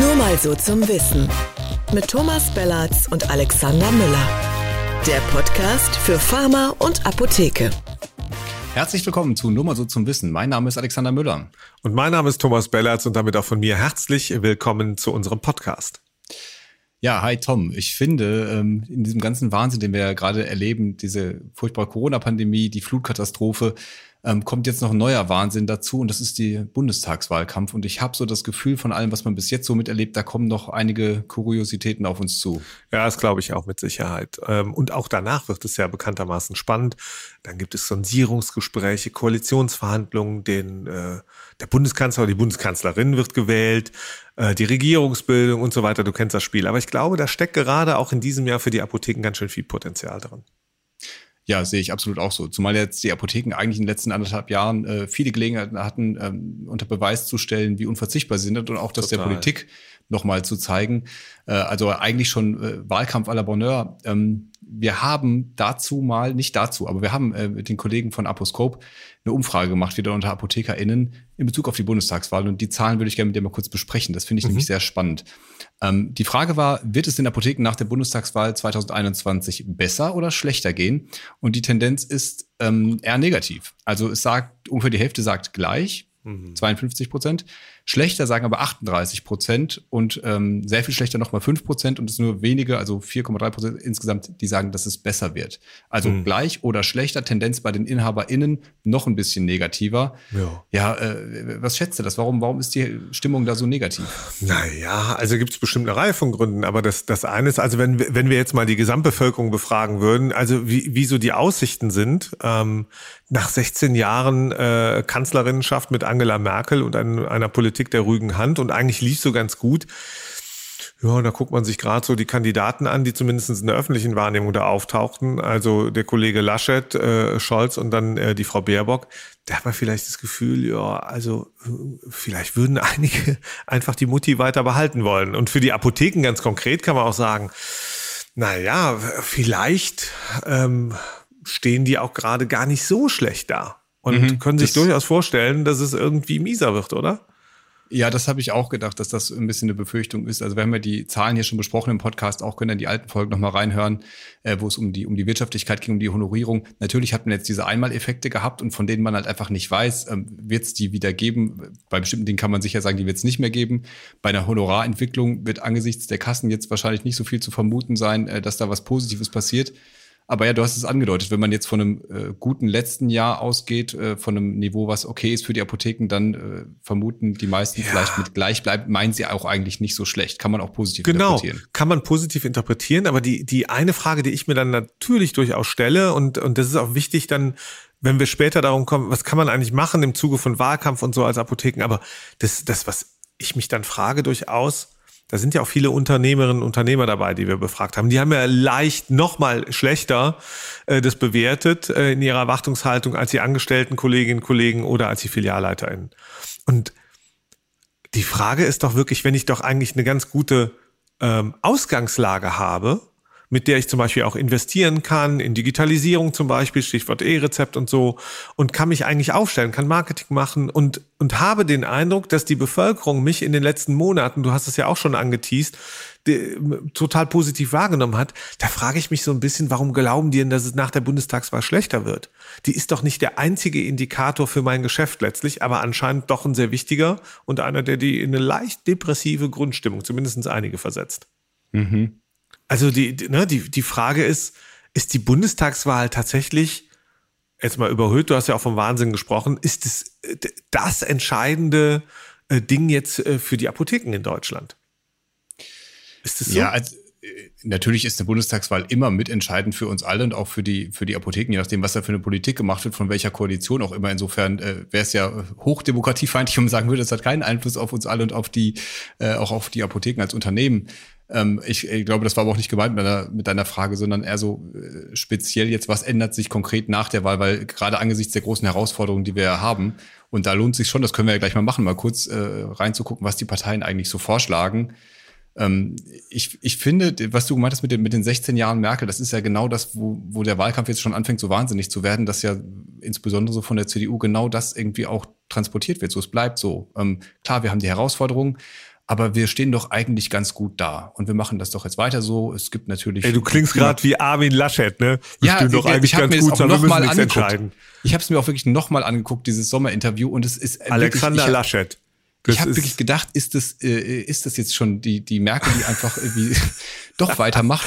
Nur mal so zum Wissen. Mit Thomas Bellatz und Alexander Müller. Der Podcast für Pharma und Apotheke. Herzlich willkommen zu Nur mal so zum Wissen. Mein Name ist Alexander Müller. Und mein Name ist Thomas Bellatz und damit auch von mir herzlich willkommen zu unserem Podcast. Ja, hi Tom. Ich finde, ähm, in diesem ganzen Wahnsinn, den wir ja gerade erleben, diese furchtbare Corona-Pandemie, die Flutkatastrophe, ähm, kommt jetzt noch ein neuer Wahnsinn dazu und das ist die Bundestagswahlkampf. Und ich habe so das Gefühl von allem, was man bis jetzt so miterlebt, da kommen noch einige Kuriositäten auf uns zu. Ja, das glaube ich auch mit Sicherheit. Ähm, und auch danach wird es ja bekanntermaßen spannend. Dann gibt es Sondierungsgespräche, Koalitionsverhandlungen, den äh, der Bundeskanzler oder die Bundeskanzlerin wird gewählt, äh, die Regierungsbildung und so weiter. Du kennst das Spiel. Aber ich glaube, da steckt gerade auch in diesem Jahr für die Apotheken ganz schön viel Potenzial drin. Ja, sehe ich absolut auch so. Zumal jetzt die Apotheken eigentlich in den letzten anderthalb Jahren äh, viele Gelegenheiten hatten, ähm, unter Beweis zu stellen, wie unverzichtbar sie sind und auch das der Politik nochmal zu zeigen. Äh, also eigentlich schon äh, Wahlkampf à la Bonheur. Ähm, wir haben dazu mal, nicht dazu, aber wir haben äh, mit den Kollegen von Aposcope eine Umfrage gemacht, wieder unter ApothekerInnen in Bezug auf die Bundestagswahl. Und die Zahlen würde ich gerne mit dir mal kurz besprechen. Das finde ich mhm. nämlich sehr spannend. Ähm, die Frage war, wird es den Apotheken nach der Bundestagswahl 2021 besser oder schlechter gehen? Und die Tendenz ist ähm, eher negativ. Also es sagt, ungefähr die Hälfte sagt gleich, mhm. 52 Prozent. Schlechter sagen aber 38 Prozent und ähm, sehr viel schlechter nochmal 5 Prozent und es nur wenige, also 4,3 Prozent insgesamt, die sagen, dass es besser wird. Also mhm. gleich oder schlechter, Tendenz bei den InhaberInnen noch ein bisschen negativer. Ja, ja äh, was schätzt du das? Warum, warum ist die Stimmung da so negativ? Naja, also gibt es bestimmt eine Reihe von Gründen, aber das, das eine ist, also wenn, wenn wir jetzt mal die Gesamtbevölkerung befragen würden, also wie, wie so die Aussichten sind, ähm, nach 16 Jahren äh, Kanzlerinnenschaft mit Angela Merkel und ein, einer Politik der ruhigen Hand und eigentlich lief so ganz gut. Ja, da guckt man sich gerade so die Kandidaten an, die zumindest in der öffentlichen Wahrnehmung da auftauchten. Also der Kollege Laschet, äh, Scholz und dann äh, die Frau Baerbock. Da hat man vielleicht das Gefühl, ja, also äh, vielleicht würden einige einfach die Mutti weiter behalten wollen. Und für die Apotheken ganz konkret kann man auch sagen, na ja, vielleicht ähm, stehen die auch gerade gar nicht so schlecht da und mhm, können sich durchaus vorstellen, dass es irgendwie mieser wird, oder? Ja, das habe ich auch gedacht, dass das ein bisschen eine Befürchtung ist. Also wir haben ja die Zahlen hier schon besprochen im Podcast, auch können dann die alten Folgen nochmal reinhören, äh, wo es um die, um die Wirtschaftlichkeit ging, um die Honorierung. Natürlich hat man jetzt diese Einmaleffekte gehabt und von denen man halt einfach nicht weiß, ähm, wird es die wieder geben. Bei bestimmten Dingen kann man sicher sagen, die wird es nicht mehr geben. Bei einer Honorarentwicklung wird angesichts der Kassen jetzt wahrscheinlich nicht so viel zu vermuten sein, äh, dass da was Positives passiert. Aber ja, du hast es angedeutet, wenn man jetzt von einem äh, guten letzten Jahr ausgeht, äh, von einem Niveau, was okay ist für die Apotheken, dann äh, vermuten die meisten ja. vielleicht mit gleich bleibt, meinen sie auch eigentlich nicht so schlecht. Kann man auch positiv genau, interpretieren. Genau, kann man positiv interpretieren. Aber die, die eine Frage, die ich mir dann natürlich durchaus stelle, und, und das ist auch wichtig dann, wenn wir später darum kommen, was kann man eigentlich machen im Zuge von Wahlkampf und so als Apotheken. Aber das, das was ich mich dann frage durchaus, da sind ja auch viele Unternehmerinnen und Unternehmer dabei, die wir befragt haben. Die haben ja leicht noch mal schlechter äh, das bewertet äh, in ihrer Erwartungshaltung als die Angestellten Kolleginnen und Kollegen oder als die FilialleiterInnen. Und die Frage ist doch wirklich, wenn ich doch eigentlich eine ganz gute ähm, Ausgangslage habe, mit der ich zum Beispiel auch investieren kann, in Digitalisierung zum Beispiel, Stichwort E-Rezept und so, und kann mich eigentlich aufstellen, kann Marketing machen und, und habe den Eindruck, dass die Bevölkerung mich in den letzten Monaten, du hast es ja auch schon angeteased, die, total positiv wahrgenommen hat, da frage ich mich so ein bisschen, warum glauben die denn, dass es nach der Bundestagswahl schlechter wird? Die ist doch nicht der einzige Indikator für mein Geschäft letztlich, aber anscheinend doch ein sehr wichtiger und einer, der die in eine leicht depressive Grundstimmung, zumindest einige versetzt. Mhm. Also die, ne, die, die Frage ist, ist die Bundestagswahl tatsächlich, jetzt mal überhöht, du hast ja auch vom Wahnsinn gesprochen, ist es das entscheidende äh, Ding jetzt äh, für die Apotheken in Deutschland? Ist das so? Ja, also, äh, natürlich ist eine Bundestagswahl immer mitentscheidend für uns alle und auch für die, für die Apotheken, je nachdem, was da für eine Politik gemacht wird, von welcher Koalition auch immer. Insofern äh, wäre es ja hochdemokratiefeindlich, wenn man sagen würde, das hat keinen Einfluss auf uns alle und auf die, äh, auch auf die Apotheken als Unternehmen. Ähm, ich, ich, glaube, das war aber auch nicht gemeint mit deiner, mit deiner Frage, sondern eher so äh, speziell jetzt, was ändert sich konkret nach der Wahl, weil gerade angesichts der großen Herausforderungen, die wir haben, und da lohnt sich schon, das können wir ja gleich mal machen, mal kurz äh, reinzugucken, was die Parteien eigentlich so vorschlagen. Ähm, ich, ich finde, was du gemeint hast mit den, mit den 16 Jahren Merkel, das ist ja genau das, wo, wo der Wahlkampf jetzt schon anfängt, so wahnsinnig zu werden, dass ja insbesondere so von der CDU genau das irgendwie auch transportiert wird. So, es bleibt so. Ähm, klar, wir haben die Herausforderungen, aber wir stehen doch eigentlich ganz gut da und wir machen das doch jetzt weiter so. Es gibt natürlich. Ey, du klingst gerade wie Armin Laschet, ne? Wir ja, doch eigentlich ich ganz gut, noch mal angeguckt. Ich habe es mir auch wirklich noch mal angeguckt, dieses Sommerinterview und es ist Alexander wirklich, ich, Laschet. Das ich habe wirklich gedacht, ist das, äh, ist das jetzt schon die, die Merkel, die einfach irgendwie doch weitermacht?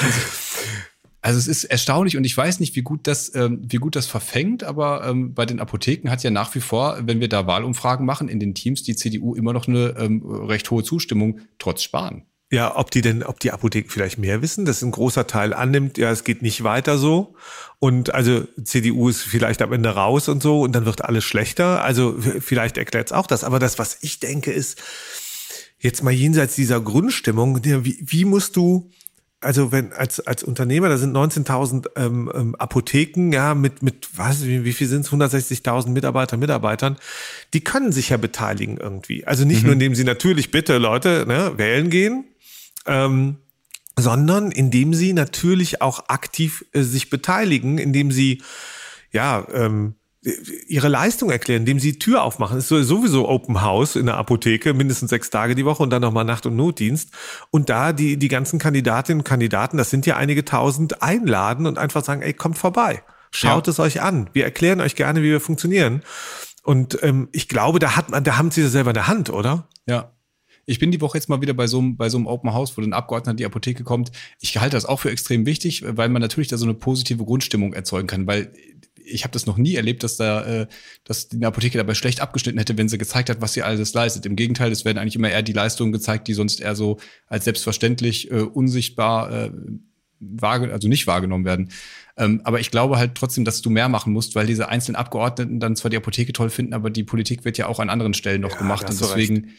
Also es ist erstaunlich und ich weiß nicht, wie gut das, ähm, wie gut das verfängt, aber ähm, bei den Apotheken hat ja nach wie vor, wenn wir da Wahlumfragen machen, in den Teams die CDU immer noch eine ähm, recht hohe Zustimmung, trotz Sparen. Ja, ob die denn, ob die Apotheken vielleicht mehr wissen, dass ein großer Teil annimmt, ja, es geht nicht weiter so. Und also CDU ist vielleicht am Ende raus und so und dann wird alles schlechter. Also vielleicht erklärt es auch das. Aber das, was ich denke, ist, jetzt mal jenseits dieser Grundstimmung, wie, wie musst du, also wenn als als Unternehmer, da sind 19.000 ähm, ähm, Apotheken, ja, mit mit was wie, wie viel sind es 160.000 Mitarbeiter, Mitarbeitern, die können sich ja beteiligen irgendwie. Also nicht mhm. nur indem sie natürlich bitte Leute ne, wählen gehen, ähm, sondern indem sie natürlich auch aktiv äh, sich beteiligen, indem sie ja ähm, ihre Leistung erklären, indem sie Tür aufmachen. ist sowieso Open House in der Apotheke, mindestens sechs Tage die Woche und dann nochmal Nacht- und Notdienst. Und da die, die ganzen Kandidatinnen und Kandidaten, das sind ja einige tausend, einladen und einfach sagen, ey, kommt vorbei. Schaut ja. es euch an. Wir erklären euch gerne, wie wir funktionieren. Und ähm, ich glaube, da hat man, da haben sie das selber in der Hand, oder? Ja, ich bin die Woche jetzt mal wieder bei so einem, bei so einem Open House, wo ein Abgeordneter in die Apotheke kommt. Ich halte das auch für extrem wichtig, weil man natürlich da so eine positive Grundstimmung erzeugen kann, weil ich habe das noch nie erlebt, dass da, äh, dass die Apotheke dabei schlecht abgeschnitten hätte, wenn sie gezeigt hat, was sie alles leistet. Im Gegenteil, es werden eigentlich immer eher die Leistungen gezeigt, die sonst eher so als selbstverständlich äh, unsichtbar äh, wahrge also nicht wahrgenommen werden. Ähm, aber ich glaube halt trotzdem, dass du mehr machen musst, weil diese einzelnen Abgeordneten dann zwar die Apotheke toll finden, aber die Politik wird ja auch an anderen Stellen noch ja, gemacht. Und deswegen recht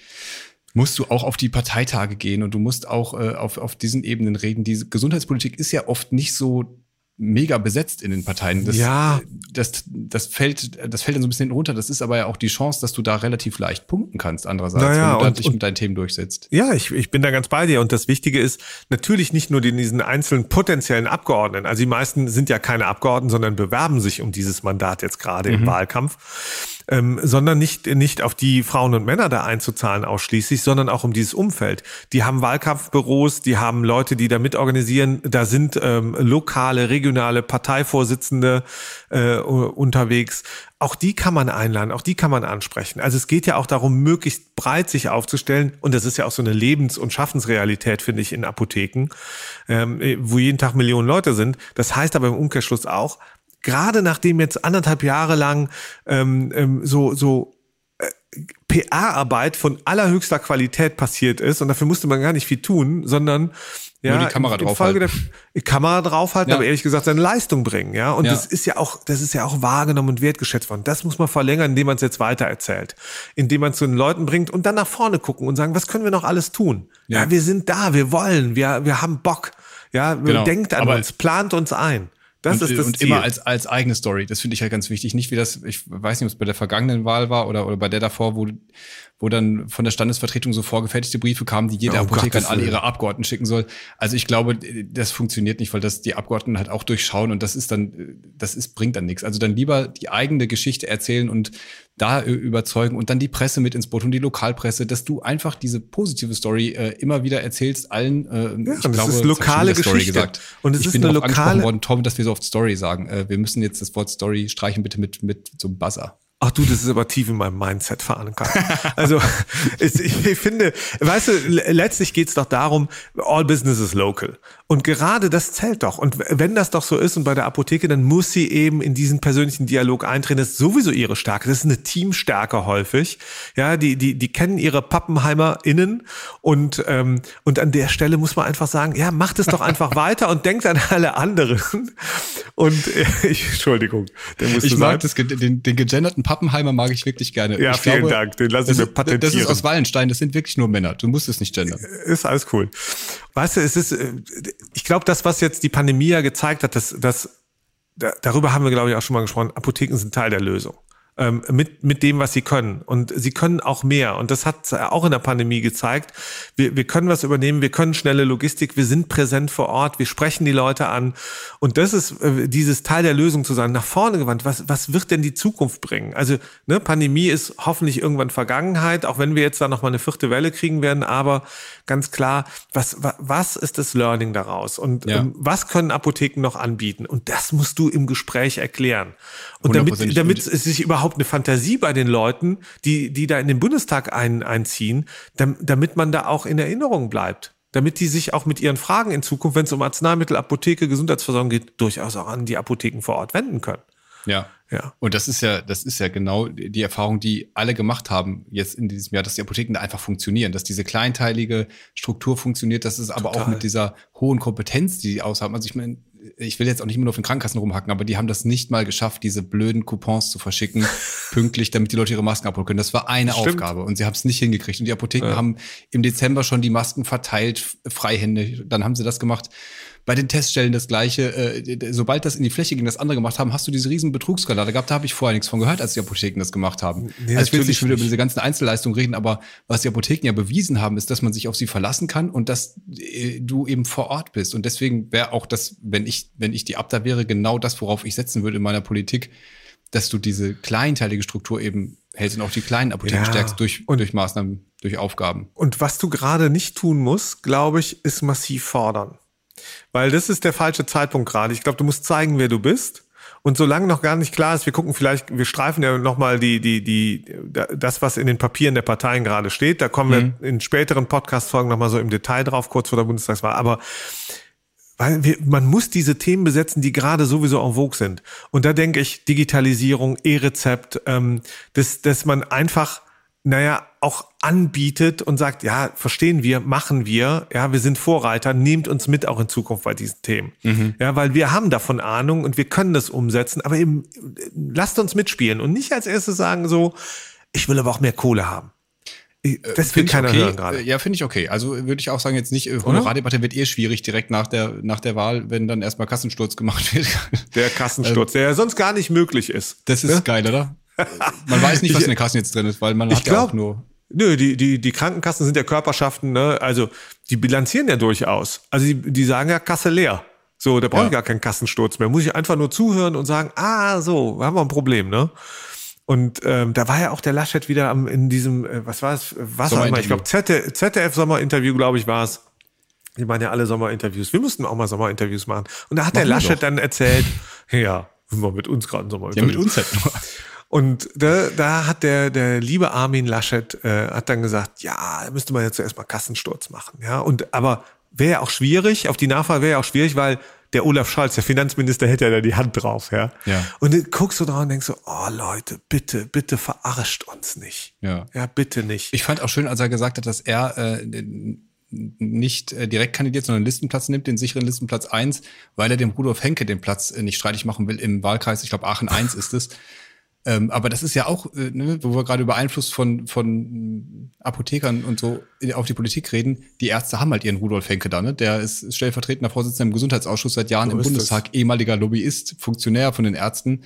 musst du auch auf die Parteitage gehen und du musst auch äh, auf, auf diesen Ebenen reden. Die Gesundheitspolitik ist ja oft nicht so mega besetzt in den Parteien. Das, ja. Das, das fällt, das fällt dann so ein bisschen runter. Das ist aber ja auch die Chance, dass du da relativ leicht punkten kannst, andererseits, naja, wenn du und, dich mit deinen Themen durchsetzt. Ja, ich, ich bin da ganz bei dir. Und das Wichtige ist natürlich nicht nur diesen einzelnen potenziellen Abgeordneten. Also die meisten sind ja keine Abgeordneten, sondern bewerben sich um dieses Mandat jetzt gerade mhm. im Wahlkampf ähm, sondern nicht, nicht auf die Frauen und Männer da einzuzahlen ausschließlich, sondern auch um dieses Umfeld. Die haben Wahlkampfbüros, die haben Leute, die da mitorganisieren, da sind ähm, lokale, regionale Parteivorsitzende äh, unterwegs. Auch die kann man einladen, auch die kann man ansprechen. Also es geht ja auch darum, möglichst breit sich aufzustellen. Und das ist ja auch so eine Lebens- und Schaffensrealität, finde ich, in Apotheken, ähm, wo jeden Tag Millionen Leute sind. Das heißt aber im Umkehrschluss auch, gerade nachdem jetzt anderthalb Jahre lang ähm, ähm, so, so äh, PR-Arbeit von allerhöchster Qualität passiert ist und dafür musste man gar nicht viel tun, sondern ja, Nur die Kamera in, in draufhalten. Der, die Kamera draufhalten, ja. aber ehrlich gesagt seine Leistung bringen, ja. Und ja. das ist ja auch, das ist ja auch wahrgenommen und wertgeschätzt worden. Das muss man verlängern, indem man es jetzt weitererzählt, indem man es zu den Leuten bringt und dann nach vorne gucken und sagen, was können wir noch alles tun? Ja, ja wir sind da, wir wollen, wir, wir haben Bock, ja, genau. denkt an aber uns, plant uns ein. Das und, ist das und Ziel. immer als, als eigene Story. Das finde ich halt ganz wichtig. Nicht wie das, ich weiß nicht, ob es bei der vergangenen Wahl war oder, oder bei der davor, wo wo dann von der Standesvertretung so vorgefertigte Briefe kamen, die jede oh, Apotheke an alle ihre Abgeordneten schicken soll. Also ich glaube, das funktioniert nicht, weil das die Abgeordneten halt auch durchschauen und das ist dann, das ist, bringt dann nichts. Also dann lieber die eigene Geschichte erzählen und da überzeugen und dann die Presse mit ins Boot und die Lokalpresse, dass du einfach diese positive Story äh, immer wieder erzählst allen. Äh, ja, ich das glaube, ist lokale Geschichte. Gesagt. Und es ich ist bin eine lokale worden, Tom, dass wir so oft Story sagen. Äh, wir müssen jetzt das Wort Story streichen bitte mit mit so einem Buzzer. Ach du, das ist aber tief in meinem Mindset verankert. Also ich, ich finde, weißt du, letztlich geht's doch darum, all business is local. Und gerade das zählt doch. Und wenn das doch so ist und bei der Apotheke, dann muss sie eben in diesen persönlichen Dialog eintreten. Das ist sowieso ihre Stärke. Das ist eine Teamstärke häufig. Ja, die, die, die kennen ihre PappenheimerInnen und, ähm, und an der Stelle muss man einfach sagen, ja, macht es doch einfach weiter und denkt an alle anderen. Und ich, Entschuldigung, der muss Ich mag das, den, den gegenderten Pappenheimer mag ich wirklich gerne. Ja, ich vielen glaube, Dank. Den lasse ich mir patentieren. Das ist aus Wallenstein. Das sind wirklich nur Männer. Du musst es nicht gendern. Ist alles cool. Weißt du, es ist, äh, ich glaube, das, was jetzt die Pandemie ja gezeigt hat, dass, dass darüber haben wir, glaube ich, auch schon mal gesprochen, Apotheken sind Teil der Lösung. Ähm, mit, mit dem, was sie können. Und sie können auch mehr. Und das hat auch in der Pandemie gezeigt. Wir, wir können was übernehmen, wir können schnelle Logistik, wir sind präsent vor Ort, wir sprechen die Leute an. Und das ist äh, dieses Teil der Lösung zu sein, nach vorne gewandt. Was, was wird denn die Zukunft bringen? Also ne, Pandemie ist hoffentlich irgendwann Vergangenheit, auch wenn wir jetzt da nochmal eine vierte Welle kriegen werden. Aber ganz klar, was, was ist das Learning daraus? Und ja. ähm, was können Apotheken noch anbieten? Und das musst du im Gespräch erklären. Und damit, damit es sich überhaupt eine Fantasie bei den Leuten, die, die da in den Bundestag ein, einziehen, damit man da auch in Erinnerung bleibt. Damit die sich auch mit ihren Fragen in Zukunft, wenn es um Arzneimittel, Apotheke, Gesundheitsversorgung geht, durchaus auch an die Apotheken vor Ort wenden können. Ja. Ja. Und das ist ja, das ist ja genau die Erfahrung, die alle gemacht haben jetzt in diesem Jahr, dass die Apotheken da einfach funktionieren, dass diese kleinteilige Struktur funktioniert, dass es aber auch mit dieser hohen Kompetenz, die die aushaben. Also ich meine, ich will jetzt auch nicht immer nur auf den Krankenkassen rumhacken, aber die haben das nicht mal geschafft, diese blöden Coupons zu verschicken, pünktlich, damit die Leute ihre Masken abholen können. Das war eine Stimmt. Aufgabe und sie haben es nicht hingekriegt. Und die Apotheken ja. haben im Dezember schon die Masken verteilt, freihändig. Dann haben sie das gemacht bei den Teststellen das Gleiche. Äh, sobald das in die Fläche ging, das andere gemacht haben, hast du diese riesen Betrugsskandale gehabt. Da habe ich vorher nichts von gehört, als die Apotheken das gemacht haben. Nee, also ich will nicht wieder über diese ganzen Einzelleistungen reden, aber was die Apotheken ja bewiesen haben, ist, dass man sich auf sie verlassen kann und dass äh, du eben vor Ort bist. Und deswegen wäre auch das, wenn ich, wenn ich die Abda wäre, genau das, worauf ich setzen würde in meiner Politik, dass du diese kleinteilige Struktur eben hältst und auch die kleinen Apotheken ja, stärkst durch, durch Maßnahmen, durch Aufgaben. Und was du gerade nicht tun musst, glaube ich, ist massiv fordern. Weil das ist der falsche Zeitpunkt gerade. Ich glaube, du musst zeigen, wer du bist. Und solange noch gar nicht klar ist, wir gucken vielleicht, wir streifen ja nochmal die, die, die, das, was in den Papieren der Parteien gerade steht. Da kommen mhm. wir in späteren Podcast-Folgen nochmal so im Detail drauf, kurz vor der Bundestagswahl. Aber weil wir, man muss diese Themen besetzen, die gerade sowieso en vogue sind. Und da denke ich, Digitalisierung, E-Rezept, ähm, dass, dass man einfach naja, auch anbietet und sagt, ja, verstehen wir, machen wir, ja, wir sind Vorreiter, nehmt uns mit auch in Zukunft bei diesen Themen. Mhm. Ja, weil wir haben davon Ahnung und wir können das umsetzen, aber eben lasst uns mitspielen und nicht als erstes sagen so, ich will aber auch mehr Kohle haben. Äh, das will keiner okay. hören gerade. Ja, finde ich okay. Also würde ich auch sagen, jetzt nicht, äh, Honorardebatte wird eh schwierig direkt nach der, nach der Wahl, wenn dann erstmal Kassensturz gemacht wird. Der Kassensturz, ähm, der sonst gar nicht möglich ist. Das ist ja? geil, oder? Man weiß nicht, was in den Kassen jetzt drin ist, weil man hat glaub, ja auch nur. Nö, die, die, die Krankenkassen sind ja Körperschaften, ne? Also die bilanzieren ja durchaus. Also die, die sagen ja Kasse leer. So, da brauche ich ja. gar keinen Kassensturz mehr. Muss ich einfach nur zuhören und sagen, ah, so, haben wir ein Problem, ne? Und ähm, da war ja auch der Laschet wieder am, in diesem, äh, was war es, was auch immer, ich glaube ZDF, ZDF Sommerinterview, glaube ich, war es. Die machen ja alle Sommerinterviews. Wir mussten auch mal Sommerinterviews machen. Und da hat machen der Laschet dann erzählt, ja, wir mit uns gerade ein Sommerinterview. Ja, mit uns halt nur. Und da, da hat der, der liebe Armin Laschet äh, hat dann gesagt, ja, da müsste man ja zuerst mal Kassensturz machen. Ja, und aber wäre ja auch schwierig, auf die Nachfrage wäre ja auch schwierig, weil der Olaf Scholz, der Finanzminister, hätte ja da die Hand drauf, ja. ja. Und dann guckst du drauf und denkst so, oh Leute, bitte, bitte verarscht uns nicht. Ja. Ja, bitte nicht. Ich fand auch schön, als er gesagt hat, dass er äh, nicht äh, direkt kandidiert, sondern Listenplatz nimmt, den sicheren Listenplatz eins, weil er dem Rudolf Henke den Platz äh, nicht streitig machen will im Wahlkreis. Ich glaube, Aachen eins ist es. Ähm, aber das ist ja auch, äh, ne, wo wir gerade über Einfluss von, von Apothekern und so auf die Politik reden. Die Ärzte haben halt ihren Rudolf Henke da, ne? Der ist stellvertretender Vorsitzender im Gesundheitsausschuss seit Jahren so im Bundestag, das. ehemaliger Lobbyist, Funktionär von den Ärzten.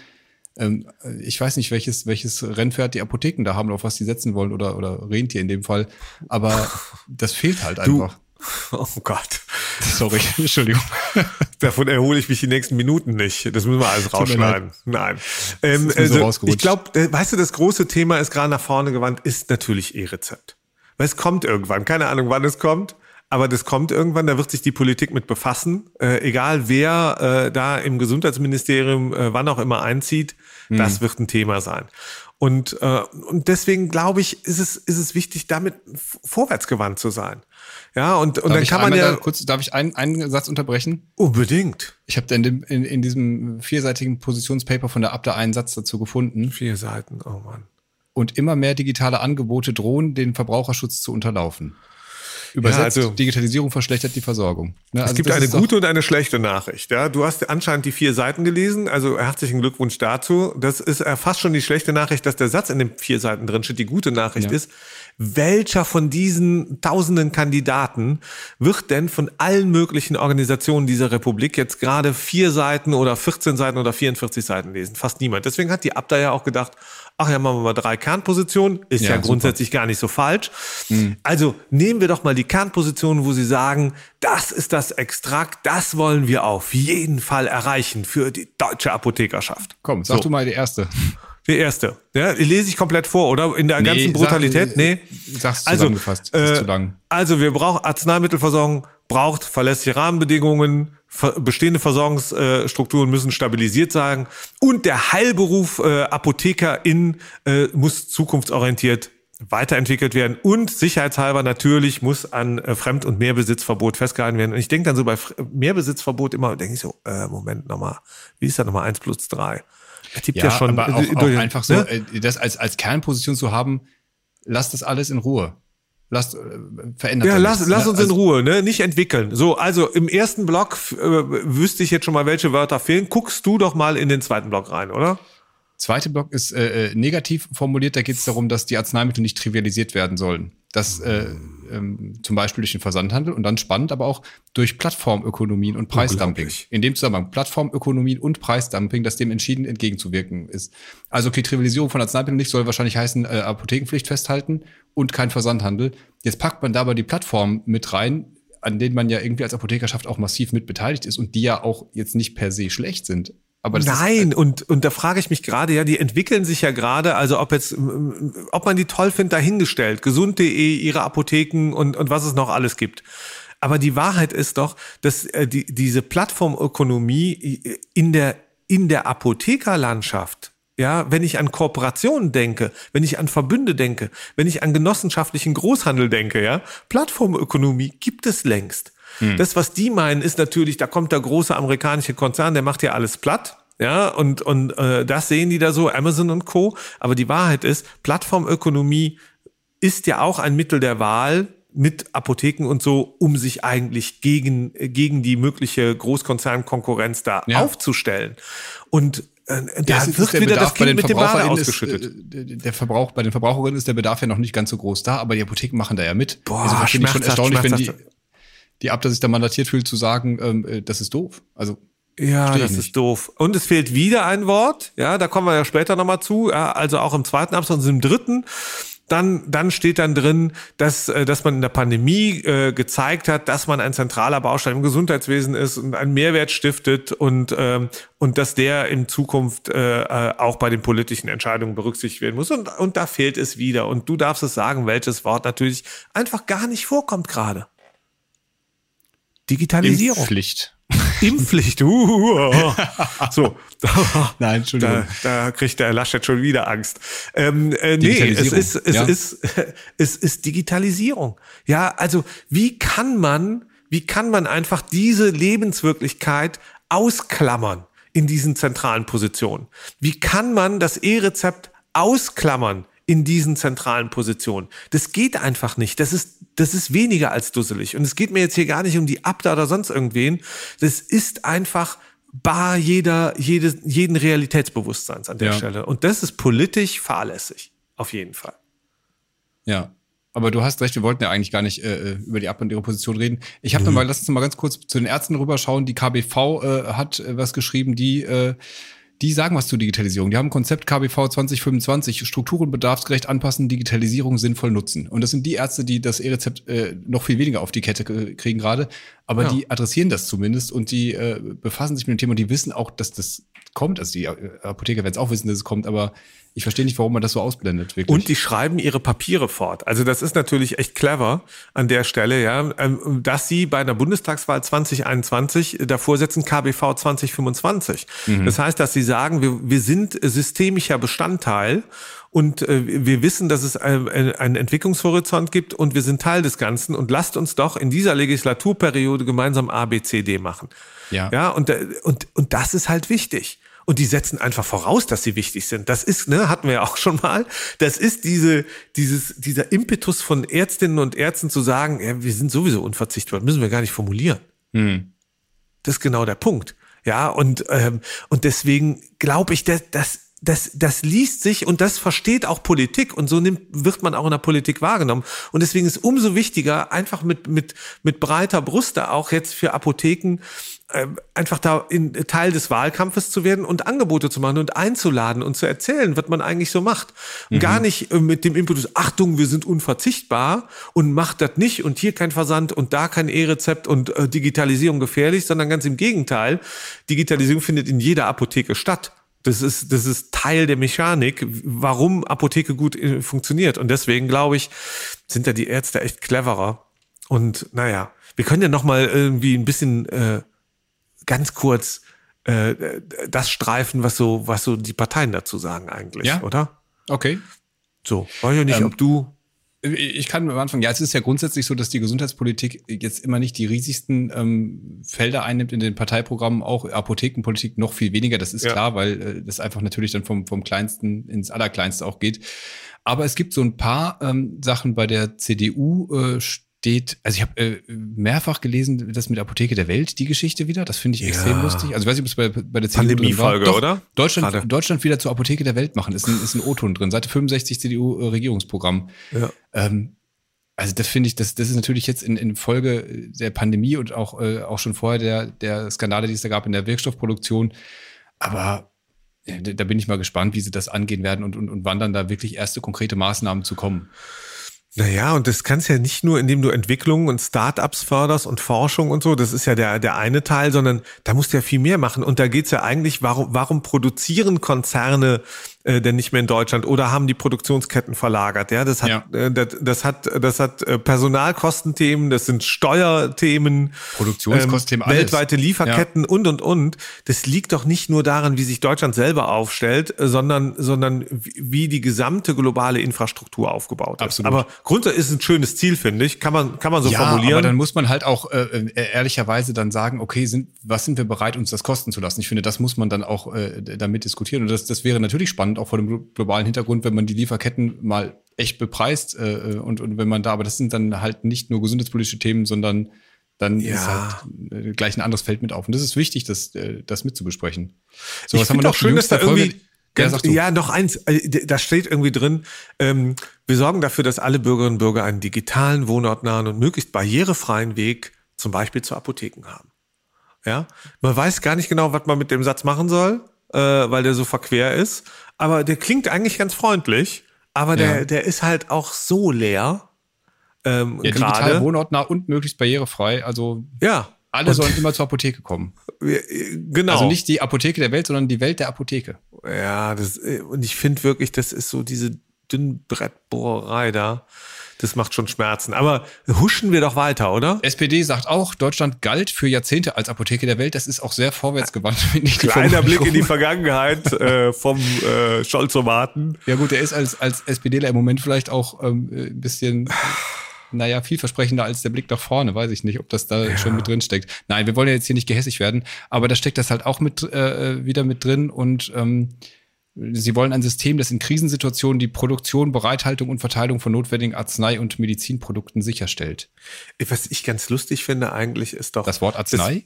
Ähm, ich weiß nicht, welches, welches Rennpferd die Apotheken da haben, auf was die setzen wollen oder, oder Rentier in dem Fall. Aber das fehlt halt einfach. Oh Gott. Sorry, Entschuldigung. Davon erhole ich mich die nächsten Minuten nicht. Das müssen wir alles rausschneiden. Nein. Ähm, so also, ich glaube, äh, weißt du, das große Thema ist gerade nach vorne gewandt, ist natürlich E-Rezept. Weil es kommt irgendwann. Keine Ahnung, wann es kommt. Aber das kommt irgendwann, da wird sich die Politik mit befassen. Äh, egal wer äh, da im Gesundheitsministerium äh, wann auch immer einzieht, mhm. das wird ein Thema sein. Und, äh, und deswegen glaube ich, ist es, ist es wichtig, damit vorwärtsgewandt zu sein. Ja, und, und dann kann man ja. Da kurz, darf ich einen, einen Satz unterbrechen? Unbedingt. Ich habe in, dem, in, in diesem vierseitigen Positionspaper von der Abda einen Satz dazu gefunden. Vier Seiten, oh Mann. Und immer mehr digitale Angebote drohen, den Verbraucherschutz zu unterlaufen. Übersetzt, ja, also, Digitalisierung verschlechtert die Versorgung. Ne? Es also gibt eine gute und eine schlechte Nachricht. Ja, du hast anscheinend die vier Seiten gelesen, also herzlichen Glückwunsch dazu. Das ist fast schon die schlechte Nachricht, dass der Satz in den vier Seiten drin steht. Die gute Nachricht ja. ist, welcher von diesen tausenden Kandidaten wird denn von allen möglichen Organisationen dieser Republik jetzt gerade vier Seiten oder 14 Seiten oder 44 Seiten lesen? Fast niemand. Deswegen hat die Abda ja auch gedacht, ach ja, machen wir mal drei Kernpositionen, ist ja, ja grundsätzlich gar nicht so falsch. Mhm. Also nehmen wir doch mal die Kernpositionen, wo Sie sagen, das ist das Extrakt, das wollen wir auf jeden Fall erreichen für die deutsche Apothekerschaft. Komm, sag so. du mal die erste. Die erste. Ja, lese ich komplett vor, oder? In der nee, ganzen Brutalität? Sag, nee. Sag's also, zusammengefasst. Äh, zu lang. Also wir brauchen Arzneimittelversorgung, braucht verlässliche Rahmenbedingungen, bestehende Versorgungsstrukturen müssen stabilisiert sein und der Heilberuf äh, Apothekerin äh, muss zukunftsorientiert weiterentwickelt werden und sicherheitshalber natürlich muss an äh, Fremd- und Mehrbesitzverbot festgehalten werden. Und ich denke dann so bei Mehrbesitzverbot immer, denke ich so, äh, Moment nochmal, wie ist das nochmal eins plus drei? Er tippt ja, ja schon. Aber auch, auch einfach so, ne? Das als, als Kernposition zu haben, lass das alles in Ruhe. Lass, äh, verändert ja, lass, lass uns also, in Ruhe, ne? Nicht entwickeln. So, also im ersten Block äh, wüsste ich jetzt schon mal, welche Wörter fehlen. Guckst du doch mal in den zweiten Block rein, oder? Zweite Block ist äh, äh negativ formuliert. Da geht es darum, dass die Arzneimittel nicht trivialisiert werden sollen. Das äh, ähm, zum Beispiel durch den Versandhandel und dann spannend, aber auch durch Plattformökonomien und Preisdumping. In dem Zusammenhang Plattformökonomien und Preisdumping, dass dem entschieden entgegenzuwirken ist. Also okay, Trivialisierung von Arzneimitteln nicht soll wahrscheinlich heißen, äh, Apothekenpflicht festhalten und kein Versandhandel. Jetzt packt man da aber die Plattform mit rein, an denen man ja irgendwie als Apothekerschaft auch massiv mit beteiligt ist und die ja auch jetzt nicht per se schlecht sind. Nein, ist, und, und da frage ich mich gerade, ja, die entwickeln sich ja gerade, also ob jetzt, ob man die toll findet, dahingestellt, gesund.de, ihre Apotheken und, und was es noch alles gibt. Aber die Wahrheit ist doch, dass äh, die, diese Plattformökonomie in der, in der Apothekerlandschaft, ja, wenn ich an Kooperationen denke, wenn ich an Verbünde denke, wenn ich an genossenschaftlichen Großhandel denke, ja, Plattformökonomie gibt es längst. Hm. Das, was die meinen, ist natürlich, da kommt der große amerikanische Konzern, der macht ja alles platt. Ja, und, und äh, das sehen die da so, Amazon und Co. Aber die Wahrheit ist, Plattformökonomie ist ja auch ein Mittel der Wahl mit Apotheken und so, um sich eigentlich gegen, gegen die mögliche Großkonzernkonkurrenz da ja. aufzustellen. Und äh, da ja, wird wieder das Kind mit dem Bade ausgeschüttet. Ist, äh, der Verbrauch, bei den Verbraucherinnen ist der Bedarf ja noch nicht ganz so groß da, aber die Apotheken machen da ja mit. Boah, also ich schon erstaunlich, wenn die, die Abda sich da mandatiert fühlt, zu sagen, ähm, äh, das ist doof. Also ja, das ist doof. Und es fehlt wieder ein Wort. Ja, da kommen wir ja später nochmal zu. Ja, also auch im zweiten Absatz und im dritten. Dann, dann steht dann drin, dass, äh, dass man in der Pandemie äh, gezeigt hat, dass man ein zentraler Baustein im Gesundheitswesen ist und einen Mehrwert stiftet und, ähm, und dass der in Zukunft äh, äh auch bei den politischen Entscheidungen berücksichtigt werden muss. Und, und da fehlt es wieder. Und du darfst es sagen, welches Wort natürlich einfach gar nicht vorkommt gerade. Digitalisierung. Impfpflicht. Impfpflicht. Uh, so. Nein, Entschuldigung. Da, da kriegt der Laschet schon wieder Angst. Ähm, äh, nee, es ist, es ja. ist, es ist Digitalisierung. Ja, also wie kann man, wie kann man einfach diese Lebenswirklichkeit ausklammern in diesen zentralen Positionen? Wie kann man das E-Rezept ausklammern in diesen zentralen Positionen. Das geht einfach nicht. Das ist, das ist weniger als dusselig. Und es geht mir jetzt hier gar nicht um die Abda oder sonst irgendwen. Das ist einfach bar jeder, jede, jeden Realitätsbewusstseins an der ja. Stelle. Und das ist politisch fahrlässig. Auf jeden Fall. Ja. Aber du hast recht, wir wollten ja eigentlich gar nicht äh, über die Ab- und ihre Position reden. Ich habe mhm. mal, lass uns mal ganz kurz zu den Ärzten rüberschauen. Die KBV äh, hat äh, was geschrieben, die äh, die sagen was zur Digitalisierung. Die haben Konzept KBV 2025, Strukturen bedarfsgerecht anpassen, Digitalisierung sinnvoll nutzen. Und das sind die Ärzte, die das E-Rezept äh, noch viel weniger auf die Kette kriegen gerade. Aber ja. die adressieren das zumindest und die äh, befassen sich mit dem Thema und die wissen auch, dass das kommt. Also die Apotheker werden es auch wissen, dass es kommt, aber ich verstehe nicht, warum man das so ausblendet, wirklich. Und die schreiben ihre Papiere fort. Also das ist natürlich echt clever an der Stelle, ja, ähm, dass sie bei einer Bundestagswahl 2021 davor setzen KBV 2025. Mhm. Das heißt, dass sie sagen, wir, wir sind systemischer Bestandteil und äh, wir wissen, dass es ein, einen Entwicklungshorizont gibt und wir sind Teil des Ganzen und lasst uns doch in dieser Legislaturperiode gemeinsam A, B, C, D machen. Ja. Ja, und, äh, und, und das ist halt wichtig. Und die setzen einfach voraus, dass sie wichtig sind. Das ist, ne, hatten wir ja auch schon mal. Das ist diese, dieses, dieser Impetus von Ärztinnen und Ärzten zu sagen, ja, wir sind sowieso unverzichtbar, müssen wir gar nicht formulieren. Hm. Das ist genau der Punkt. Ja, und, ähm, und deswegen glaube ich, dass, dass das, das liest sich und das versteht auch Politik und so nimmt, wird man auch in der Politik wahrgenommen. Und deswegen ist umso wichtiger, einfach mit, mit, mit breiter Brüste auch jetzt für Apotheken äh, einfach da in Teil des Wahlkampfes zu werden und Angebote zu machen und einzuladen und zu erzählen, was man eigentlich so macht. Und mhm. gar nicht äh, mit dem Impetus, Achtung, wir sind unverzichtbar und macht das nicht und hier kein Versand und da kein E-Rezept und äh, Digitalisierung gefährlich, sondern ganz im Gegenteil. Digitalisierung findet in jeder Apotheke statt. Das ist, das ist Teil der Mechanik, warum Apotheke gut äh, funktioniert. Und deswegen glaube ich, sind da die Ärzte echt cleverer. Und naja, wir können ja noch mal irgendwie ein bisschen äh, ganz kurz äh, das streifen, was so, was so die Parteien dazu sagen eigentlich, ja? oder? Okay. So, weiß ja nicht, ähm, ob du ich kann am Anfang, ja, es ist ja grundsätzlich so, dass die Gesundheitspolitik jetzt immer nicht die riesigsten ähm, Felder einnimmt in den Parteiprogrammen, auch Apothekenpolitik noch viel weniger, das ist ja. klar, weil äh, das einfach natürlich dann vom, vom Kleinsten ins Allerkleinste auch geht. Aber es gibt so ein paar ähm, Sachen bei der CDU, äh, steht, also ich habe äh, mehrfach gelesen, das mit Apotheke der Welt, die Geschichte wieder. Das finde ich ja. extrem lustig. Also ich weiß nicht, ob es bei, bei der Pandemie-Folge, oder? Deutschland, Deutschland wieder zur Apotheke der Welt machen. Ist ein, ist ein O-Ton drin. Seite 65 CDU-Regierungsprogramm. Ja. Ähm, also das finde ich, das, das ist natürlich jetzt in, in Folge der Pandemie und auch, äh, auch schon vorher der, der Skandale, die es da gab in der Wirkstoffproduktion. Aber da bin ich mal gespannt, wie sie das angehen werden und, und, und wann dann da wirklich erste konkrete Maßnahmen zu kommen. Naja, und das kannst ja nicht nur, indem du Entwicklungen und Startups förderst und Forschung und so, das ist ja der, der eine Teil, sondern da musst du ja viel mehr machen. Und da geht's ja eigentlich, warum, warum produzieren Konzerne äh, denn nicht mehr in Deutschland oder haben die Produktionsketten verlagert. Ja, das hat, ja. Äh, das, das hat, das hat äh, Personalkostenthemen, das sind Steuerthemen, Produktionskostenthemen, ähm, weltweite Lieferketten ja. und und und. Das liegt doch nicht nur daran, wie sich Deutschland selber aufstellt, äh, sondern sondern wie die gesamte globale Infrastruktur aufgebaut ist. Absolut. Aber grundsätzlich ist ein schönes Ziel, finde ich. Kann man kann man so ja, formulieren. Aber dann muss man halt auch äh, ehrlicherweise dann sagen, okay, sind was sind wir bereit, uns das kosten zu lassen? Ich finde, das muss man dann auch äh, damit diskutieren und das das wäre natürlich spannend spannend, auch vor dem globalen Hintergrund, wenn man die Lieferketten mal echt bepreist äh, und, und wenn man da, aber das sind dann halt nicht nur gesundheitspolitische Themen, sondern dann ja. ist halt äh, gleich ein anderes Feld mit auf. Und das ist wichtig, das, äh, das mitzubesprechen. So, ich was haben wir noch schön, dass da irgendwie Ganz, ja, noch eins, äh, da steht irgendwie drin, ähm, wir sorgen dafür, dass alle Bürgerinnen und Bürger einen digitalen, wohnortnahen und möglichst barrierefreien Weg zum Beispiel zu Apotheken haben. Ja, man weiß gar nicht genau, was man mit dem Satz machen soll, äh, weil der so verquer ist aber der klingt eigentlich ganz freundlich, aber der, ja. der ist halt auch so leer. Ähm, ja, digital wohnortnah und möglichst barrierefrei. Also ja. alle und sollen immer zur Apotheke kommen. Genau. Also nicht die Apotheke der Welt, sondern die Welt der Apotheke. Ja, das, und ich finde wirklich, das ist so diese Dünnbrettbohrerei da. Das macht schon Schmerzen. Aber huschen wir doch weiter, oder? SPD sagt auch, Deutschland galt für Jahrzehnte als Apotheke der Welt. Das ist auch sehr vorwärtsgewandt. Kleiner Blick in die Vergangenheit äh, vom äh, Scholzomaten. Ja gut, er ist als, als SPDler im Moment vielleicht auch ähm, ein bisschen naja, vielversprechender als der Blick nach vorne. Weiß ich nicht, ob das da ja. schon mit drin steckt. Nein, wir wollen ja jetzt hier nicht gehässig werden, aber da steckt das halt auch mit äh, wieder mit drin und ähm, Sie wollen ein System, das in Krisensituationen die Produktion, Bereithaltung und Verteilung von notwendigen Arznei- und Medizinprodukten sicherstellt. Was ich ganz lustig finde eigentlich ist doch. Das Wort Arznei?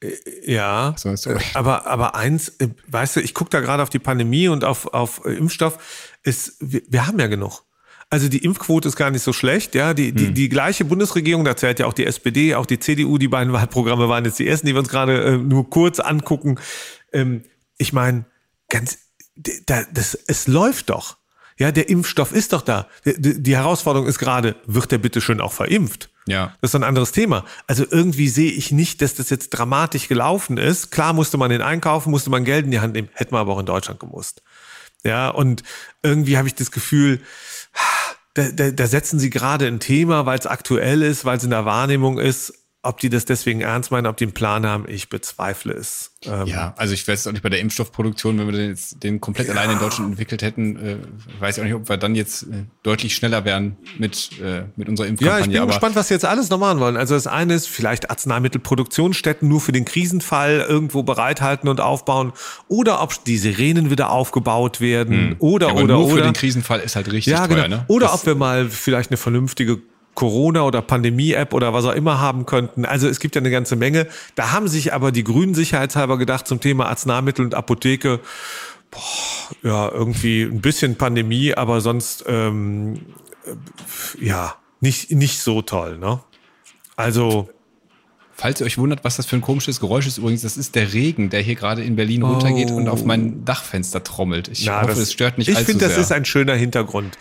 Das, äh, ja, so, aber, aber eins, äh, weißt du, ich gucke da gerade auf die Pandemie und auf, auf äh, Impfstoff, ist, wir, wir haben ja genug. Also die Impfquote ist gar nicht so schlecht, ja. Die, die, hm. die gleiche Bundesregierung, da zählt ja auch die SPD, auch die CDU, die beiden Wahlprogramme waren jetzt die ersten, die wir uns gerade äh, nur kurz angucken. Ähm, ich meine, ganz da, das, es läuft doch. Ja, der Impfstoff ist doch da. Die, die Herausforderung ist gerade, wird der bitte schön auch verimpft? Ja. Das ist ein anderes Thema. Also irgendwie sehe ich nicht, dass das jetzt dramatisch gelaufen ist. Klar musste man den einkaufen, musste man Geld in die Hand nehmen, hätten wir aber auch in Deutschland gemusst. Ja, und irgendwie habe ich das Gefühl, da, da, da setzen sie gerade ein Thema, weil es aktuell ist, weil es in der Wahrnehmung ist ob die das deswegen ernst meinen, ob die einen Plan haben, ich bezweifle es. Ähm ja, also ich weiß auch nicht bei der Impfstoffproduktion, wenn wir den, jetzt, den komplett ja. alleine in Deutschland entwickelt hätten, äh, weiß ich auch nicht, ob wir dann jetzt äh, deutlich schneller wären mit, äh, mit unserer Impfkampagne. Ja, ich bin Aber gespannt, was sie jetzt alles noch machen wollen. Also das eine ist vielleicht Arzneimittelproduktionsstätten nur für den Krisenfall irgendwo bereithalten und aufbauen oder ob die Sirenen wieder aufgebaut werden hm. oder ja, oder nur oder. für den Krisenfall ist halt richtig ja, teuer, genau. ne? Oder das ob wir mal vielleicht eine vernünftige Corona- oder Pandemie-App oder was auch immer haben könnten. Also es gibt ja eine ganze Menge. Da haben sich aber die Grünen sicherheitshalber gedacht zum Thema Arzneimittel und Apotheke, Boah, ja, irgendwie ein bisschen Pandemie, aber sonst ähm, äh, ja, nicht, nicht so toll, ne? Also. Falls ihr euch wundert, was das für ein komisches Geräusch ist, übrigens, das ist der Regen, der hier gerade in Berlin runtergeht oh. und auf mein Dachfenster trommelt. Ich Na, hoffe, es stört nicht ich allzu Ich finde, das ist ein schöner Hintergrund.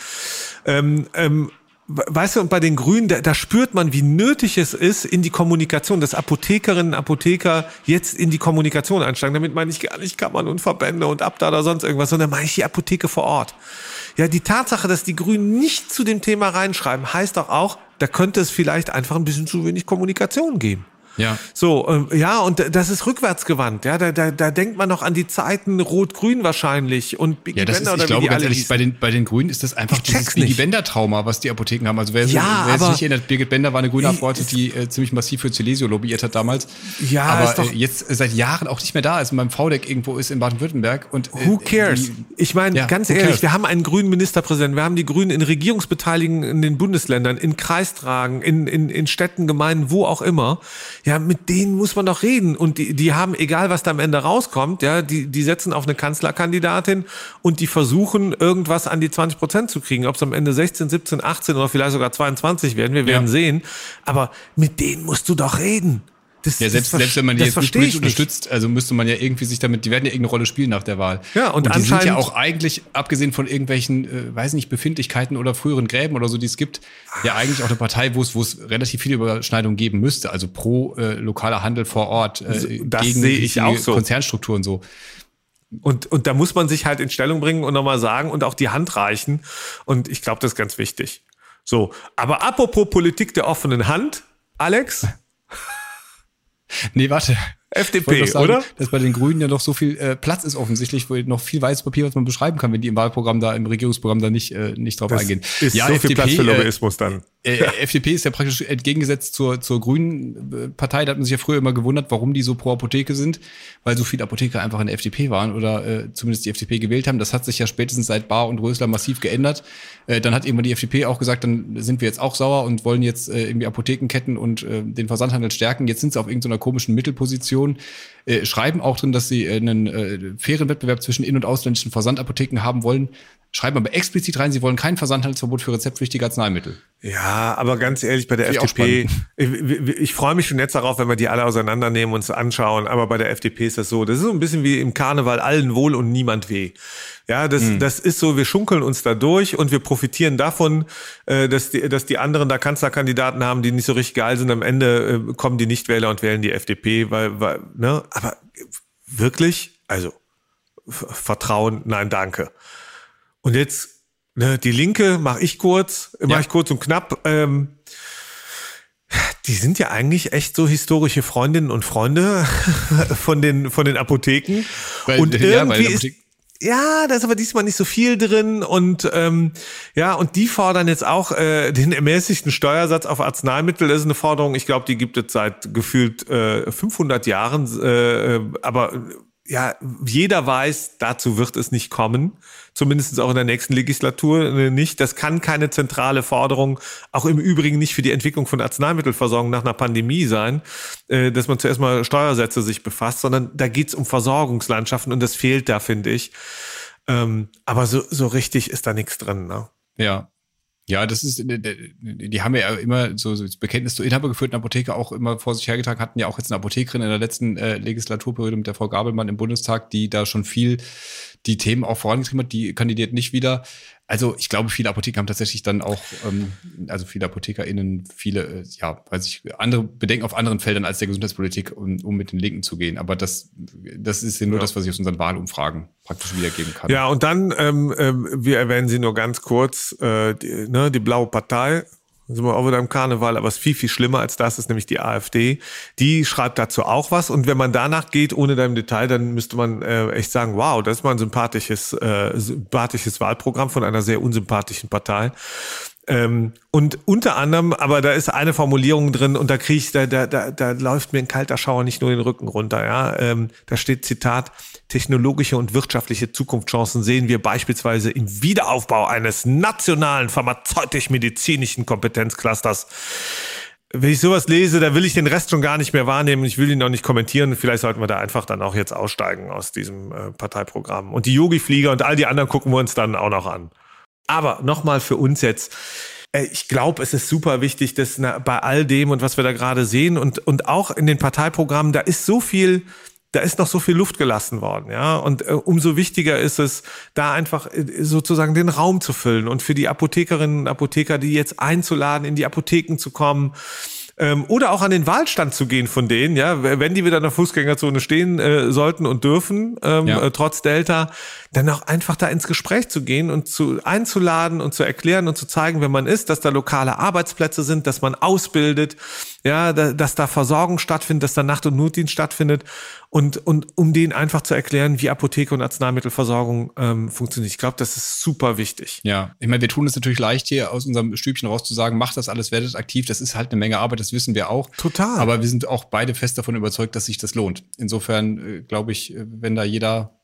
Ähm, ähm, weißt du, und bei den Grünen, da, da spürt man, wie nötig es ist, in die Kommunikation, dass Apothekerinnen, Apotheker jetzt in die Kommunikation einsteigen. Damit meine ich gar nicht Kammern und Verbände und Abda oder sonst irgendwas, sondern meine ich die Apotheke vor Ort. Ja, die Tatsache, dass die Grünen nicht zu dem Thema reinschreiben, heißt doch auch, da könnte es vielleicht einfach ein bisschen zu wenig Kommunikation geben. Ja. So, ähm, ja, und das ist rückwärtsgewandt. Ja, da, da, da denkt man noch an die Zeiten Rot-Grün wahrscheinlich und Biggie ja, das Bender ist, ich glaube, ganz ehrlich, bei den, bei den Grünen ist das einfach dieses Biggie Bender-Trauma, was die Apotheken haben. Also wer, ja, wer sich nicht erinnert, Birgit Bender war eine grüne Abgeordnete, die äh, ziemlich massiv für Celesio lobbyiert hat damals. Ja, aber doch, äh, jetzt seit Jahren auch nicht mehr da ist und beim VDEC irgendwo ist in Baden-Württemberg. Und äh, Who cares? Die, ich meine, ja, ganz ehrlich, cares? wir haben einen grünen Ministerpräsidenten, wir haben die Grünen in Regierungsbeteiligung in den Bundesländern, in Kreistragen, in, in, in Städten, Gemeinden, wo auch immer. Ja, mit denen muss muss man doch reden. Und die, die haben, egal was da am Ende rauskommt, ja, die, die setzen auf eine Kanzlerkandidatin und die versuchen, irgendwas an die 20 Prozent zu kriegen. Ob es am Ende 16, 17, 18 oder vielleicht sogar 22 werden, wir werden ja. sehen. Aber mit denen musst du doch reden. Das, ja, selbst, selbst wenn man die jetzt nicht politisch unterstützt, also müsste man ja irgendwie sich damit, die werden ja irgendeine Rolle spielen nach der Wahl. Ja, und, und die sind ja auch eigentlich, abgesehen von irgendwelchen, äh, weiß nicht, Befindlichkeiten oder früheren Gräben oder so, die es gibt, ja eigentlich auch eine Partei, wo es, wo es relativ viele Überschneidungen geben müsste. Also pro äh, lokaler Handel vor Ort, äh, das gegen sehe ich auch so. Konzernstrukturen so. Und, und da muss man sich halt in Stellung bringen und nochmal sagen und auch die Hand reichen. Und ich glaube, das ist ganz wichtig. So, aber apropos Politik der offenen Hand, Alex. Nee, warte. FDP, sagen, oder? Dass bei den Grünen ja noch so viel äh, Platz ist offensichtlich, wo noch viel weißes Papier, was man beschreiben kann, wenn die im Wahlprogramm da, im Regierungsprogramm da nicht, äh, nicht drauf das eingehen. Ist ja, so FDP, viel Platz für Lobbyismus äh, dann. Äh, FDP ist ja praktisch entgegengesetzt zur, zur Grünen äh, Partei. Da hat man sich ja früher immer gewundert, warum die so pro Apotheke sind, weil so viele Apotheker einfach in der FDP waren oder äh, zumindest die FDP gewählt haben. Das hat sich ja spätestens seit Bar und Rösler massiv geändert. Äh, dann hat irgendwann die FDP auch gesagt, dann sind wir jetzt auch sauer und wollen jetzt äh, irgendwie Apothekenketten und äh, den Versandhandel stärken. Jetzt sind sie auf irgendeiner komischen Mittelposition. Äh, schreiben auch drin, dass sie äh, einen äh, fairen Wettbewerb zwischen in- und ausländischen Versandapotheken haben wollen. Schreiben aber explizit rein, sie wollen kein Versandhandelsverbot für rezeptpflichtige Arzneimittel. Ja, aber ganz ehrlich, bei der FDP, ich, ich, ich freue mich schon jetzt darauf, wenn wir die alle auseinandernehmen und uns anschauen, aber bei der FDP ist das so. Das ist so ein bisschen wie im Karneval, allen wohl und niemand weh. Ja, das, mhm. das ist so, wir schunkeln uns da durch und wir profitieren davon, äh, dass, die, dass die anderen da Kanzlerkandidaten haben, die nicht so richtig geil sind. Am Ende äh, kommen die Nichtwähler und wählen die FDP, weil, weil ne? aber wirklich, also Vertrauen, nein, danke. Und jetzt, ne, die Linke mache ich kurz, mache ja. ich kurz und knapp. Ähm, die sind ja eigentlich echt so historische Freundinnen und Freunde von den, von den Apotheken. Weil, und irgendwie ja, ist, ja, da ist aber diesmal nicht so viel drin und ähm, ja, und die fordern jetzt auch äh, den ermäßigten Steuersatz auf Arzneimittel. Das ist eine Forderung, ich glaube, die gibt es seit gefühlt äh, 500 Jahren, äh, aber ja, jeder weiß, dazu wird es nicht kommen zumindest auch in der nächsten Legislatur äh, nicht. Das kann keine zentrale Forderung, auch im Übrigen nicht für die Entwicklung von Arzneimittelversorgung nach einer Pandemie sein, äh, dass man zuerst mal Steuersätze sich befasst, sondern da geht's um Versorgungslandschaften und das fehlt da, finde ich. Ähm, aber so, so richtig ist da nichts drin. Ne? Ja, ja, das ist, äh, die haben ja immer so, das Bekenntnis zur inhabergeführten Apotheke auch immer vor sich hergetragen, hatten ja auch jetzt eine Apothekerin in der letzten äh, Legislaturperiode mit der Frau Gabelmann im Bundestag, die da schon viel die Themen auch vorangetrieben hat. Die kandidiert nicht wieder. Also ich glaube, viele Apotheker haben tatsächlich dann auch, ähm, also viele ApothekerInnen, viele, äh, ja, weiß ich, andere Bedenken auf anderen Feldern als der Gesundheitspolitik, um, um mit den Linken zu gehen. Aber das, das ist ja nur ja. das, was ich aus unseren Wahlumfragen praktisch wiedergeben kann. Ja, und dann, ähm, ähm, wir erwähnen sie nur ganz kurz, äh, die, ne, die Blaue Partei, dann sind wir auch wieder im Karneval, aber es ist viel, viel schlimmer als das ist nämlich die AfD. Die schreibt dazu auch was und wenn man danach geht, ohne da im Detail, dann müsste man äh, echt sagen, wow, das ist mal ein sympathisches, äh, sympathisches Wahlprogramm von einer sehr unsympathischen Partei. Ähm, und unter anderem, aber da ist eine Formulierung drin und da kriege ich, da, da, da, da läuft mir ein kalter Schauer nicht nur den Rücken runter. Ja, ähm, da steht Zitat: Technologische und wirtschaftliche Zukunftschancen sehen wir beispielsweise im Wiederaufbau eines nationalen pharmazeutisch-medizinischen Kompetenzclusters. wenn ich sowas lese, da will ich den Rest schon gar nicht mehr wahrnehmen. Ich will ihn auch nicht kommentieren. Vielleicht sollten wir da einfach dann auch jetzt aussteigen aus diesem äh, Parteiprogramm. Und die Yogi-Flieger und all die anderen gucken wir uns dann auch noch an. Aber nochmal für uns jetzt. Äh, ich glaube, es ist super wichtig, dass bei all dem und was wir da gerade sehen und, und auch in den Parteiprogrammen, da ist so viel, da ist noch so viel Luft gelassen worden, ja. Und äh, umso wichtiger ist es, da einfach äh, sozusagen den Raum zu füllen und für die Apothekerinnen und Apotheker, die jetzt einzuladen, in die Apotheken zu kommen, ähm, oder auch an den Wahlstand zu gehen von denen, ja, wenn die wieder in der Fußgängerzone stehen äh, sollten und dürfen, ähm, ja. äh, trotz Delta, dann auch einfach da ins Gespräch zu gehen und zu einzuladen und zu erklären und zu zeigen, wer man ist, dass da lokale Arbeitsplätze sind, dass man ausbildet, ja, da, dass da Versorgung stattfindet, dass da Nacht- und Notdienst stattfindet und, und um denen einfach zu erklären, wie Apotheke und Arzneimittelversorgung ähm, funktioniert. Ich glaube, das ist super wichtig. Ja, ich meine, wir tun es natürlich leicht hier aus unserem Stübchen raus zu sagen, macht das alles, werdet aktiv. Das ist halt eine Menge Arbeit, das wissen wir auch. Total. Aber wir sind auch beide fest davon überzeugt, dass sich das lohnt. Insofern äh, glaube ich, äh, wenn da jeder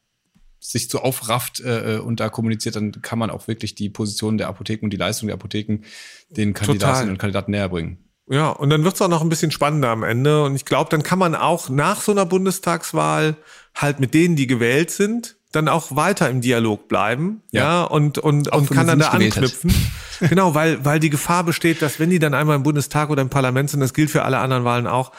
sich so aufrafft äh, äh, und da kommuniziert, dann kann man auch wirklich die Position der Apotheken und die Leistung der Apotheken den Kandidatinnen Total. und Kandidaten näher bringen. Ja, und dann wird's auch noch ein bisschen spannender am Ende. Und ich glaube, dann kann man auch nach so einer Bundestagswahl halt mit denen, die gewählt sind, dann auch weiter im Dialog bleiben, ja, ja und und auch und kann dann da anknüpfen. genau, weil weil die Gefahr besteht, dass wenn die dann einmal im Bundestag oder im Parlament sind, das gilt für alle anderen Wahlen auch,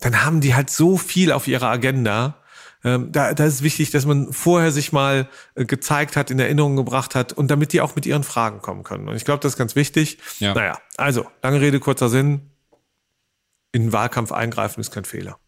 dann haben die halt so viel auf ihrer Agenda. Ähm, da, da ist wichtig, dass man vorher sich mal äh, gezeigt hat, in Erinnerung gebracht hat und damit die auch mit ihren Fragen kommen können. Und ich glaube, das ist ganz wichtig. Ja. Naja, also lange Rede kurzer Sinn in den Wahlkampf eingreifen ist kein Fehler.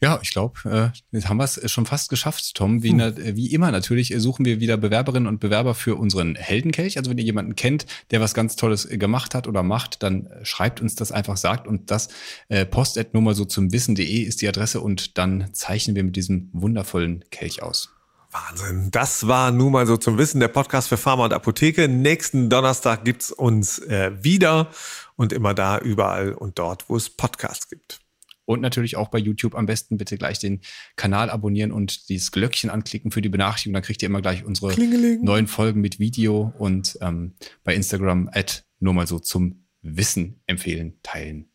Ja, ich glaube, äh, jetzt haben wir es schon fast geschafft, Tom. Wie, hm. na, wie immer natürlich suchen wir wieder Bewerberinnen und Bewerber für unseren Heldenkelch. Also wenn ihr jemanden kennt, der was ganz Tolles gemacht hat oder macht, dann schreibt uns das einfach, sagt und das äh, post nur mal so zum wissen.de ist die Adresse und dann zeichnen wir mit diesem wundervollen Kelch aus. Wahnsinn. Das war nun mal so zum Wissen der Podcast für Pharma und Apotheke. Nächsten Donnerstag gibt's uns äh, wieder und immer da, überall und dort, wo es Podcasts gibt. Und natürlich auch bei YouTube am besten bitte gleich den Kanal abonnieren und dieses Glöckchen anklicken für die Benachrichtigung. Dann kriegt ihr immer gleich unsere Klingeling. neuen Folgen mit Video und ähm, bei Instagram at nur mal so zum Wissen empfehlen, teilen,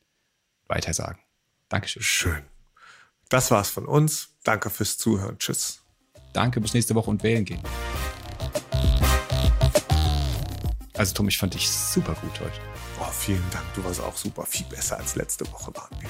weitersagen. Dankeschön. Schön. Das war's von uns. Danke fürs Zuhören. Tschüss. Danke, bis nächste Woche und wählen gehen. Also Tom, ich fand dich super gut heute. Oh, vielen Dank. Du warst auch super. Viel besser als letzte Woche waren wir.